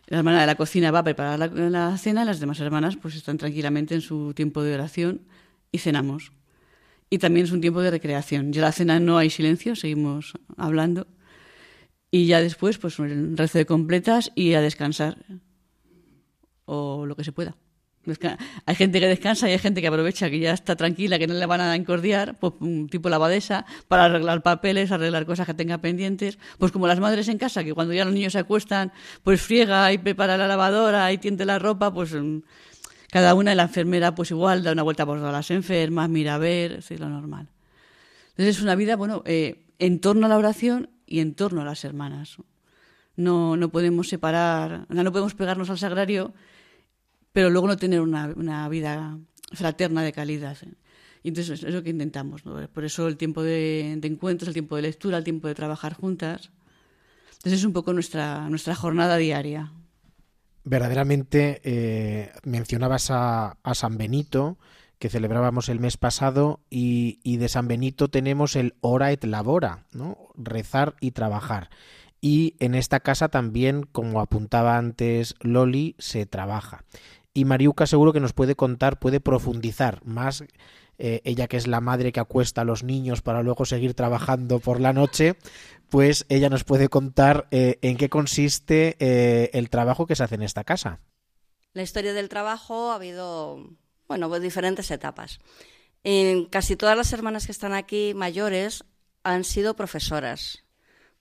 La hermana de la cocina va a preparar la, la cena, las demás hermanas pues están tranquilamente en su tiempo de oración y cenamos. Y también es un tiempo de recreación. Ya la cena no hay silencio, seguimos hablando. Y ya después, pues el rezo de completas y a descansar. O lo que se pueda. Hay gente que descansa y hay gente que aprovecha que ya está tranquila, que no le van a encordiar, pues tipo lavadesa, para arreglar papeles, arreglar cosas que tenga pendientes. Pues como las madres en casa, que cuando ya los niños se acuestan, pues friega y prepara la lavadora y tiende la ropa, pues mm, cada una de la enfermera, pues igual, da una vuelta por todas las enfermas, mira a ver, es lo normal. Entonces es una vida, bueno, eh, en torno a la oración y en torno a las hermanas. No, no podemos separar, no podemos pegarnos al sagrario pero luego no tener una, vida fraterna de calidad. Y entonces es lo que intentamos. Por eso el tiempo de, encuentros, el tiempo de lectura, el tiempo de trabajar juntas. Entonces es un poco nuestra, nuestra jornada diaria. Verdaderamente eh, mencionabas a, San Benito, que celebrábamos el mes pasado, y, y, de San Benito tenemos el ora et labora, ¿no? rezar y trabajar. Y en esta casa también, como apuntaba antes Loli, se trabaja y Mariuca seguro que nos puede contar, puede profundizar más, eh, ella que es la madre que acuesta a los niños para luego seguir trabajando por la noche, pues ella nos puede contar eh, en qué consiste eh, el trabajo que se hace en esta casa. La historia del trabajo ha habido, bueno, pues diferentes etapas. En casi todas las hermanas que están aquí mayores han sido profesoras.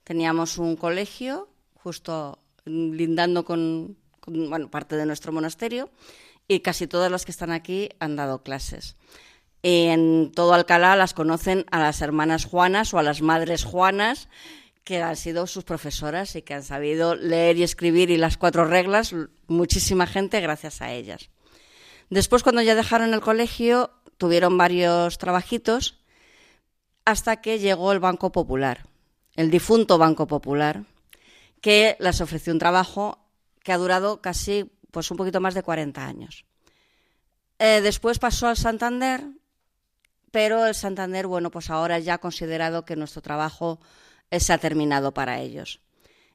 Teníamos un colegio justo lindando con, bueno, parte de nuestro monasterio y casi todas las que están aquí han dado clases. En todo Alcalá las conocen a las hermanas Juanas o a las madres Juanas, que han sido sus profesoras y que han sabido leer y escribir y las cuatro reglas, muchísima gente gracias a ellas. Después, cuando ya dejaron el colegio, tuvieron varios trabajitos hasta que llegó el Banco Popular, el difunto Banco Popular, que les ofreció un trabajo que ha durado casi pues un poquito más de 40 años. Eh, después pasó al Santander, pero el Santander, bueno, pues ahora ya ha considerado que nuestro trabajo eh, se ha terminado para ellos.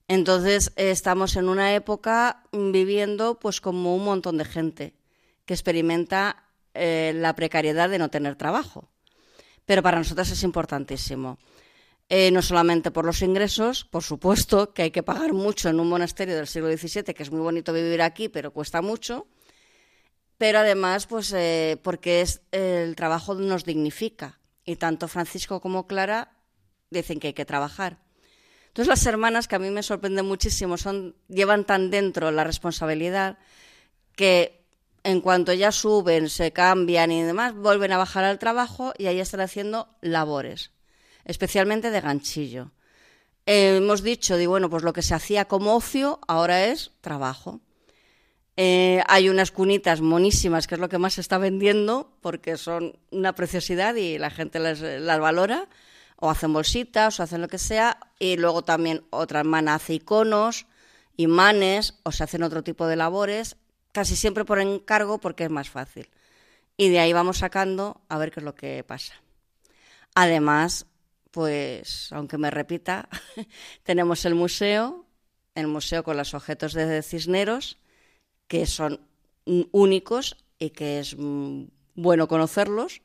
Entonces estamos en una época viviendo pues como un montón de gente que experimenta eh, la precariedad de no tener trabajo. Pero para nosotros es importantísimo. Eh, no solamente por los ingresos, por supuesto que hay que pagar mucho en un monasterio del siglo XVII, que es muy bonito vivir aquí, pero cuesta mucho, pero además pues eh, porque es, el trabajo nos dignifica y tanto Francisco como Clara dicen que hay que trabajar. Entonces las hermanas, que a mí me sorprende muchísimo, son, llevan tan dentro la responsabilidad que en cuanto ya suben, se cambian y demás, vuelven a bajar al trabajo y ahí están haciendo labores especialmente de ganchillo. Eh, hemos dicho, bueno, pues lo que se hacía como ocio ahora es trabajo. Eh, hay unas cunitas monísimas, que es lo que más se está vendiendo, porque son una preciosidad y la gente las, valora, o hacen bolsitas, o hacen lo que sea, y luego también otra hermana hace iconos, imanes, o se hacen otro tipo de labores, casi siempre por encargo porque es más fácil. Y de ahí vamos sacando a ver qué es lo que pasa. Además, pues, aunque me repita, tenemos el museo, el museo con los objetos de Cisneros, que son únicos y que es mm, bueno conocerlos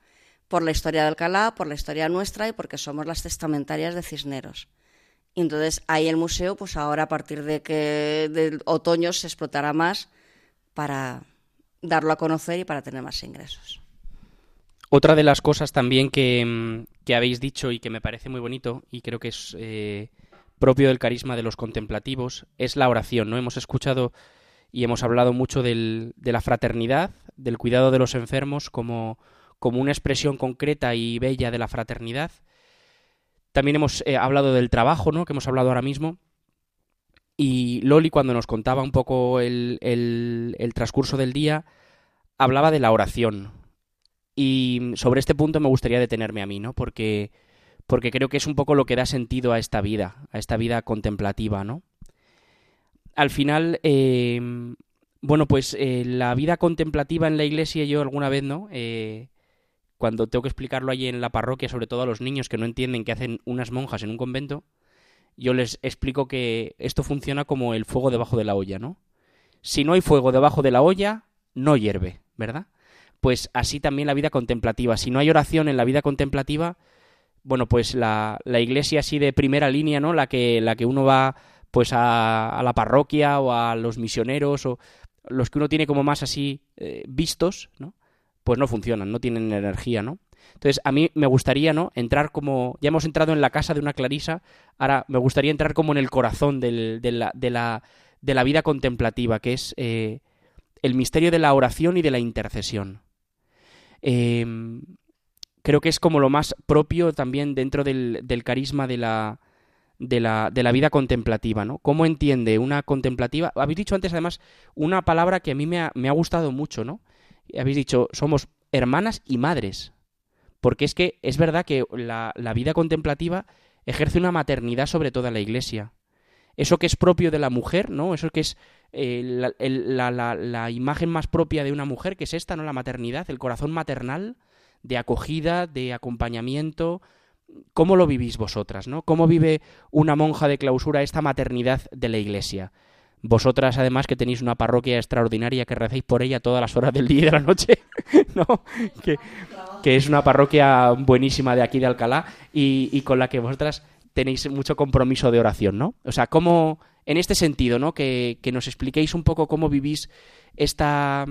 por la historia de Alcalá, por la historia nuestra y porque somos las testamentarias de Cisneros. entonces ahí el museo, pues ahora a partir de que del otoño se explotará más para darlo a conocer y para tener más ingresos. Otra de las cosas también mm, que, habéis dicho y que me parece muy bonito y creo que es eh, propio del carisma de los contemplativos es la oración. ¿no? Hemos escuchado y hemos hablado mucho de la fraternidad, del cuidado de los enfermos como, como una expresión concreta y bella de la fraternidad. También hemos eh, hablado del trabajo, ¿no? que hemos hablado ahora mismo. Y Loli, cuando nos contaba un poco el, el, transcurso del día, hablaba de la oración. Y sobre este punto me gustaría detenerme a mí, ¿no? Porque, porque creo que es un poco lo que da sentido a esta vida, a esta vida contemplativa, ¿no? Al final, eh, bueno, pues eh, la vida contemplativa en la iglesia, yo alguna vez, ¿no? Eh, cuando tengo que explicarlo allí en la parroquia, sobre todo a los niños que no entienden qué hacen unas monjas en un convento, yo les explico que esto funciona como el fuego debajo de la olla, ¿no? Si no hay fuego debajo de la olla, no hierve, ¿verdad? Pues así también la vida contemplativa. Si no hay oración en la vida contemplativa, bueno, pues la, iglesia así de primera línea, ¿no? La que, la que uno va pues a, a la parroquia o a los misioneros o los que uno tiene como más así eh, vistos, ¿no? Pues no funcionan, no tienen energía, ¿no? Entonces, a mí me gustaría, ¿no? Entrar como. Ya hemos entrado en la casa de una Clarisa, ahora me gustaría entrar como en el corazón de, la, de, la, de, la, vida contemplativa, que es eh, el misterio de la oración y de la intercesión. Em, creo que es como lo más propio también dentro del, del carisma de la, de la, de la vida contemplativa, ¿no? ¿Cómo entiende una contemplativa? Habéis dicho antes, además, una palabra que a mí me ha, me ha gustado mucho, ¿no? Habéis dicho, somos hermanas y madres. Porque es que es verdad que la, la vida contemplativa ejerce una maternidad sobre toda la iglesia. Eso que es propio de la mujer, ¿no? Eso que es eh, la, imagen más propia de una mujer, que es esta, ¿no? La maternidad, el corazón maternal, de acogida, de acompañamiento, ¿Cómo lo vivís vosotras? ¿no? ¿Cómo vive una monja de clausura esta maternidad de la Iglesia? Vosotras, además, que tenéis una parroquia extraordinaria que recéis por ella todas las horas del día y de la noche, ¿no? Que, que es una parroquia buenísima de aquí de Alcalá y, y, con la que vosotras tenéis mucho compromiso de oración, ¿no? O sea, ¿cómo, en este sentido, ¿no? Que, que nos expliquéis un poco cómo vivís esta,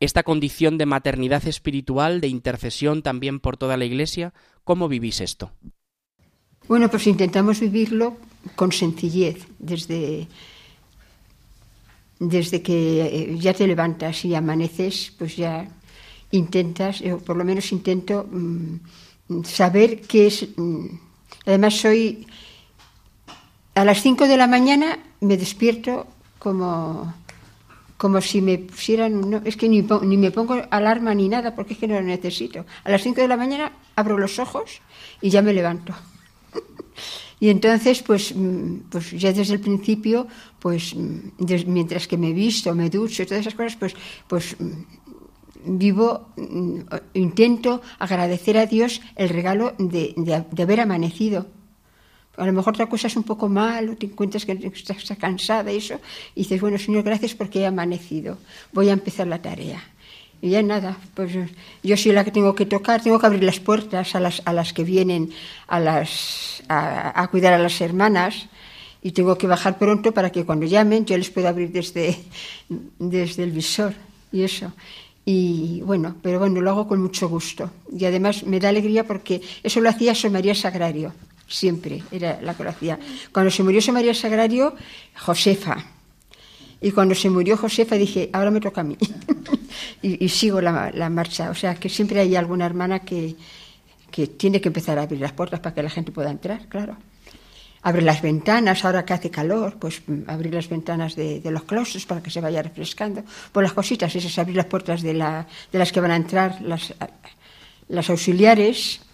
esta condición de maternidad espiritual, de intercesión también por toda la Iglesia. ¿Cómo vivís esto? Bueno, pues intentamos vivirlo con sencillez, desde, desde que eh, ya te levantas y amaneces, pues ya intentas, o por lo menos intento mmm, saber qué es. Mmm, además, soy. A las 5 de la mañana me despierto como como si me pusieran, no, es que ni, ni, me pongo alarma ni nada porque es que no lo necesito. A las 5 de la mañana abro los ojos y ya me levanto. y entonces, pues, mm, pues ya desde el principio, pues mm, mientras que me visto, me ducho todas esas cosas, pues, pues mm, vivo, intento agradecer a Dios el regalo de, de haber amanecido a lo mejor otra cosa es un poco mal, o te encuentras que estás cansada y eso, y dices, bueno, Señor, gracias porque he amanecido, voy a empezar la tarea. Y ya nada, pues yo soy la que tengo que tocar, tengo que abrir las puertas a las, a las que vienen a, las, a, cuidar a las hermanas y tengo que bajar pronto para que cuando llamen yo les pueda abrir desde, desde el visor y eso. Y bueno, pero bueno, lo hago con mucho gusto. Y además me da alegría porque eso lo hacía Soy María Sagrario siempre era la que lo hacía. Cuando se murió San María Sagrario, Josefa. Y cuando se murió Josefa dije, ahora me toca a mí. y, sigo la, marcha. O sea, que siempre hay alguna hermana que, que tiene que empezar a abrir las puertas para que la gente pueda entrar, claro. Abre las ventanas, ahora que hace calor, pues mm, abrir las ventanas de, los claustros para que se vaya refrescando. Pues las cositas, esas, abrir las puertas de, la, de las que van a entrar las, las auxiliares,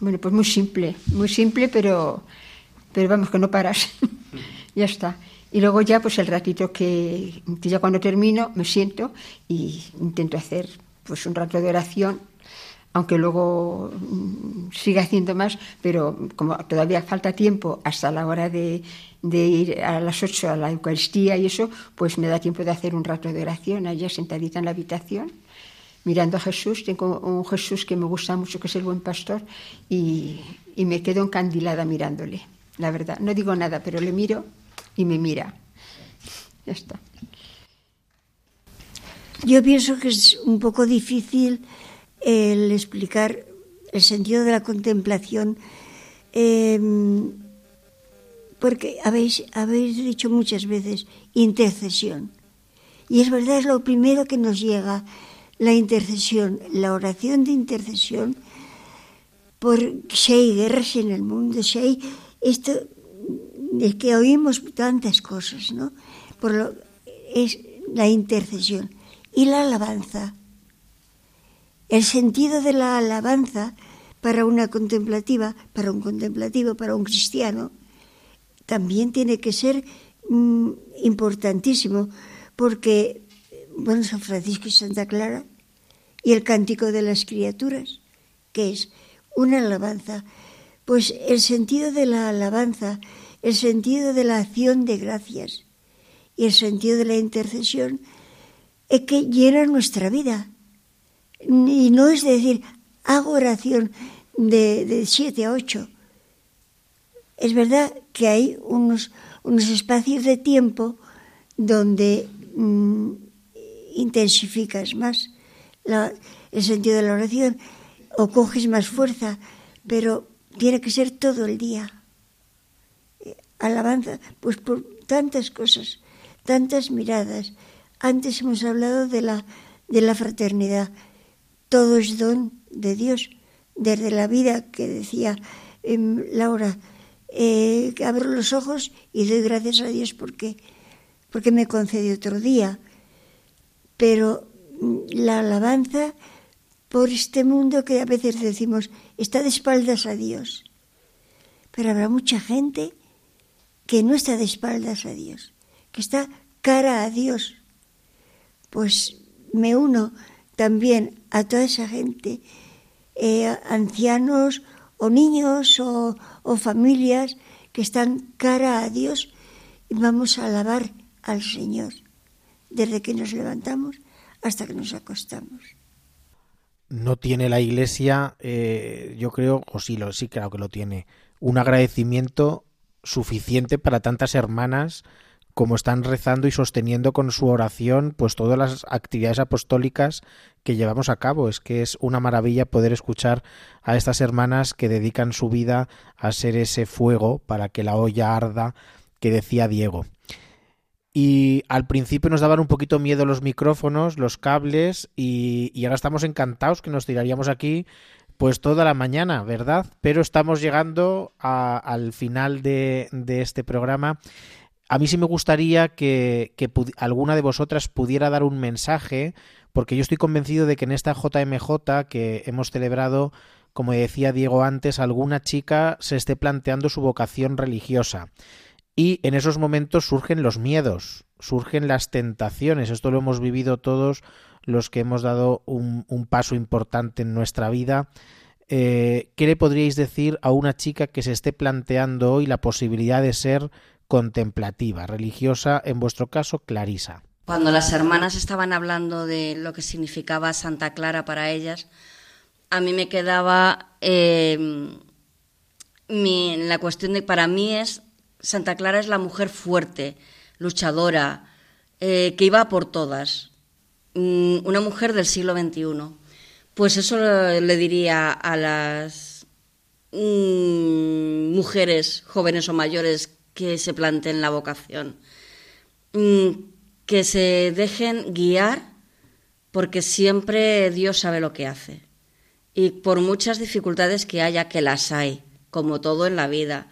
bueno, pues muy simple, muy simple, pero, pero vamos, que no paras. ya está. Y luego ya, pues el ratito que, que, ya cuando termino, me siento y intento hacer pues un rato de oración, aunque luego mm, siga haciendo más, pero como todavía falta tiempo hasta la hora de, de ir a las ocho a la Eucaristía y eso, pues me da tiempo de hacer un rato de oración allá sentadita en la habitación mirando a Jesús. Tengo un Jesús que me gusta mucho, que es el buen pastor, y, me quedo encandilada mirándole, la verdad. No digo nada, pero le miro y me mira. Ya está. Yo pienso que es un poco difícil el explicar el sentido de la contemplación, eh, porque habéis, habéis dicho muchas veces intercesión. Y es verdad, es lo primero que nos llega la intercesión, la oración de intercesión, por si hay guerras en el mundo, si hay esto, de que oímos tantas cosas, ¿no? Por lo, es la intercesión y la alabanza. El sentido de la alabanza para una contemplativa, para un contemplativo, para un cristiano, también tiene que ser mm, importantísimo, porque, bueno, San Francisco y Santa Clara y el cántico de las criaturas, que es una alabanza, pues el sentido de la alabanza, el sentido de la acción de gracias y el sentido de la intercesión es que llena nuestra vida. Y no es decir, hago oración de, de siete a ocho. Es verdad que hay unos, unos espacios de tiempo donde mm, intensificas más el sentido de la oración o coges más fuerza, pero tiene que ser todo el día. Eh, alabanza, pues por tantas cosas, tantas miradas. Antes hemos hablado de la, de la fraternidad. Todo es don de Dios. Desde la vida que decía eh, Laura, abro los ojos y doy gracias a Dios porque, porque me concede otro día. Pero la alabanza por este mundo que a veces decimos está de espaldas a Dios. Pero habrá mucha gente que no está de espaldas a Dios, que está cara a Dios. Pues me uno también a toda esa gente, eh, ancianos o niños o, o familias que están cara a Dios y vamos a alabar al Señor desde que nos levantamos hasta que nos acostamos. No tiene la Iglesia, eh, yo creo, o sí, lo, sí, claro que lo tiene, un agradecimiento suficiente para tantas hermanas como están rezando y sosteniendo con su oración pues todas las actividades apostólicas que llevamos a cabo. Es que es una maravilla poder escuchar a estas hermanas que dedican su vida a ser ese fuego para que la olla arda que decía Diego. Y al principio nos daban un poquito miedo los micrófonos, los cables, y, ahora estamos encantados que nos tiraríamos aquí pues toda la mañana, ¿verdad? Pero estamos llegando a, al final de, de, este programa. A mí sí me gustaría que, que alguna de vosotras pudiera dar un mensaje, porque yo estoy convencido de que en esta JMJ que hemos celebrado, como decía Diego antes, alguna chica se esté planteando su vocación religiosa. Y en esos momentos surgen los miedos, surgen las tentaciones. Esto lo hemos vivido todos los que hemos dado un, paso importante en nuestra vida. Eh, ¿Qué le podríais decir a una chica que se esté planteando hoy la posibilidad de ser contemplativa, religiosa, en vuestro caso, Clarisa? Cuando las hermanas estaban hablando de lo que significaba Santa Clara para ellas, a mí me quedaba eh, la cuestión de para mí es Santa Clara es la mujer fuerte, luchadora, eh, que iba por todas. Mm, una mujer del siglo XXI. Pues eso le diría a las mm, mujeres jóvenes o mayores que se planteen la vocación. Mm, que se dejen guiar porque siempre Dios sabe lo que hace. Y por muchas dificultades que haya, que las hay, como todo en la vida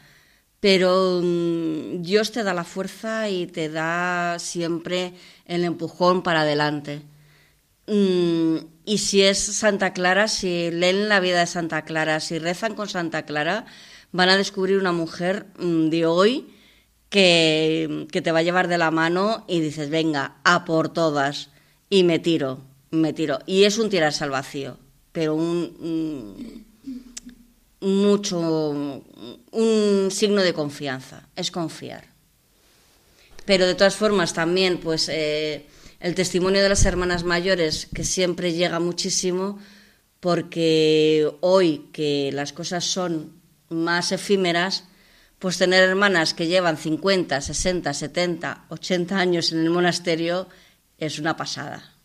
pero mm, Dios te da la fuerza y te da siempre el empujón para adelante. Mm, y si es Santa Clara, si leen la vida de Santa Clara, si rezan con Santa Clara, van a descubrir una mujer mm, de hoy que, que te va a llevar de la mano y dices, venga, a por todas. Y me tiro, me tiro. Y es un tirarse al vacío, pero un mucho, un signo de confianza, es confiar. Pero de todas formas también, pues eh, el testimonio de las hermanas mayores, que siempre llega muchísimo, porque hoy que las cosas son más efímeras, pues tener hermanas que llevan 50, 60, 70, 80 años en el monasterio es una pasada.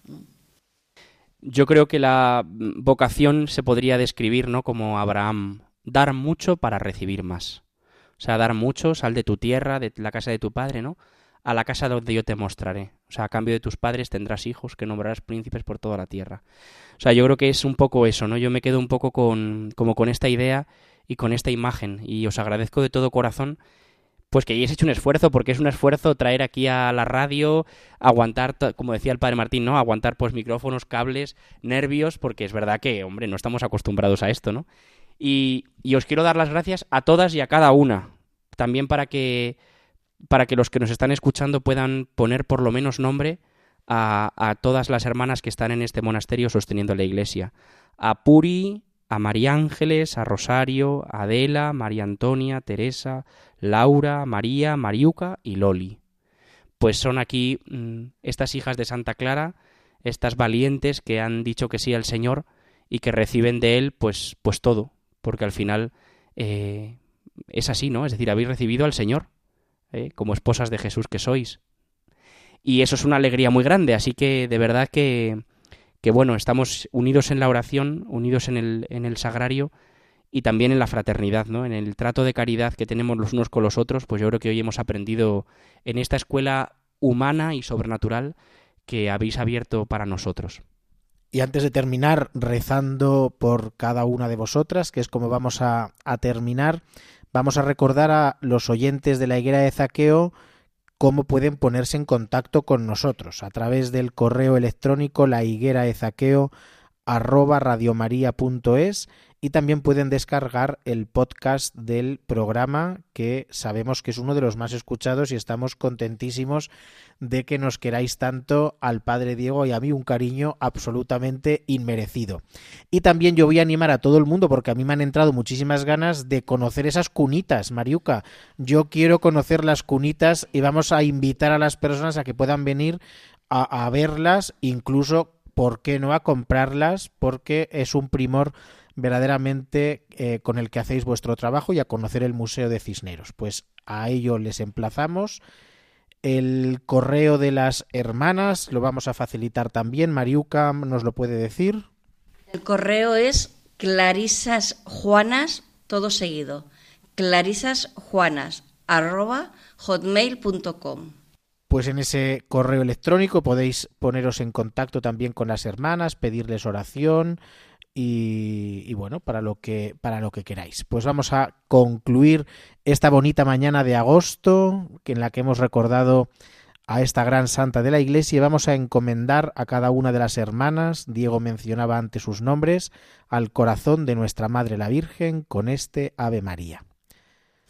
Yo creo que la vocación se podría describir, ¿no? Como Abraham, dar mucho para recibir más. O sea, dar mucho, sal de tu tierra, de la casa de tu padre, ¿no? A la casa donde yo te mostraré. O sea, a cambio de tus padres tendrás hijos que nombrarás príncipes por toda la tierra. O sea, yo creo que es un poco eso, ¿no? Yo me quedo un poco con, como con esta idea y con esta imagen. Y os agradezco de todo corazón pues que hayáis hecho un esfuerzo, porque es un esfuerzo traer aquí a la radio, aguantar, como decía el padre Martín, ¿no? Aguantar pues micrófonos, cables, nervios, porque es verdad que, hombre, no estamos acostumbrados a esto, ¿no? Y, os quiero dar las gracias a todas y a cada una, también para que, para que los que nos están escuchando puedan poner por lo menos nombre a, a todas las hermanas que están en este monasterio sosteniendo la iglesia. A Puri, a María Ángeles, a Rosario, a Adela, María Antonia, Teresa, Laura, María, Mariuca y Loli. Pues son aquí mm, estas hijas de Santa Clara, estas valientes que han dicho que sí al Señor y que reciben de Él pues, pues todo, porque al final eh, es así, ¿no? Es decir, habéis recibido al Señor ¿eh? como esposas de Jesús que sois. Y eso es una alegría muy grande, así que de verdad que, que bueno, estamos unidos en la oración, unidos en el, en el sagrario y también en la fraternidad, ¿no? En el trato de caridad que tenemos los unos con los otros, pues yo creo que hoy hemos aprendido en esta escuela humana y sobrenatural que habéis abierto para nosotros. Y antes de terminar, rezando por cada una de vosotras, que es como vamos a, a terminar, vamos a recordar a los oyentes de la higuera de Zaqueo cómo pueden ponerse en contacto con nosotros. A través del correo electrónico la higuera de zaqueo arroba radiomaria.es y también pueden descargar el podcast del programa que sabemos que es uno de los más escuchados y estamos contentísimos de que nos queráis tanto al padre Diego y a mí un cariño absolutamente inmerecido. Y también yo voy a animar a todo el mundo porque a mí me han entrado muchísimas ganas de conocer esas cunitas, Mariuca. Yo quiero conocer las cunitas y vamos a invitar a las personas a que puedan venir a, a verlas, incluso, ¿por qué no?, a comprarlas porque es un primor verdaderamente eh, con el que hacéis vuestro trabajo y a conocer el Museo de Cisneros. Pues a ello les emplazamos. El correo de las hermanas lo vamos a facilitar también. Mariuca nos lo puede decir. El correo es clarisasjuanas, todo seguido. clarisasjuanas, arroba hotmail.com. Pues en ese correo electrónico podéis poneros en contacto también con las hermanas, pedirles oración, y, bueno, para lo que para lo que queráis. Pues vamos a concluir esta bonita mañana de agosto, en la que hemos recordado a esta gran santa de la Iglesia y vamos a encomendar a cada una de las hermanas, Diego mencionaba antes sus nombres, al corazón de nuestra Madre la Virgen con este Ave María.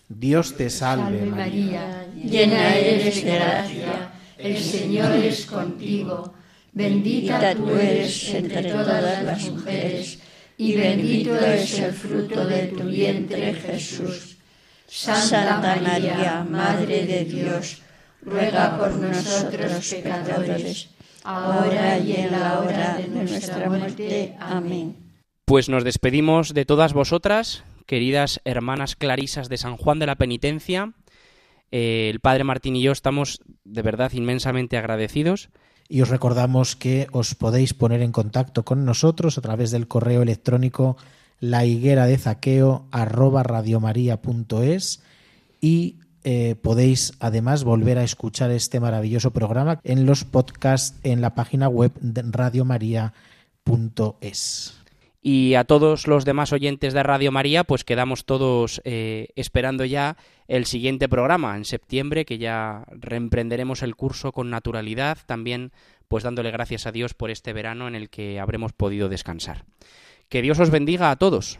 Dios te salve, María, llena eres de gracia, el Señor es contigo Bendita tú eres entre todas las mujeres, y bendito es el fruto de tu vientre, Jesús. Santa María, Madre de Dios, ruega por nosotros pecadores, ahora y en la hora de nuestra muerte. Amén. Pues nos despedimos de todas vosotras, queridas hermanas clarisas de San Juan de la Penitencia. Eh, el Padre Martín y yo estamos de verdad inmensamente agradecidos y os recordamos que os podéis poner en contacto con nosotros a través del correo electrónico la higuera de zaqueo arroba y eh, podéis además volver a escuchar este maravilloso programa en los podcasts en la página web radiomaria.es. Y a todos los demás oyentes de Radio María, pues quedamos todos eh, esperando ya el siguiente programa en septiembre, que ya reemprenderemos el curso con naturalidad, también pues dándole gracias a Dios por este verano en el que habremos podido descansar. Que Dios os bendiga a todos.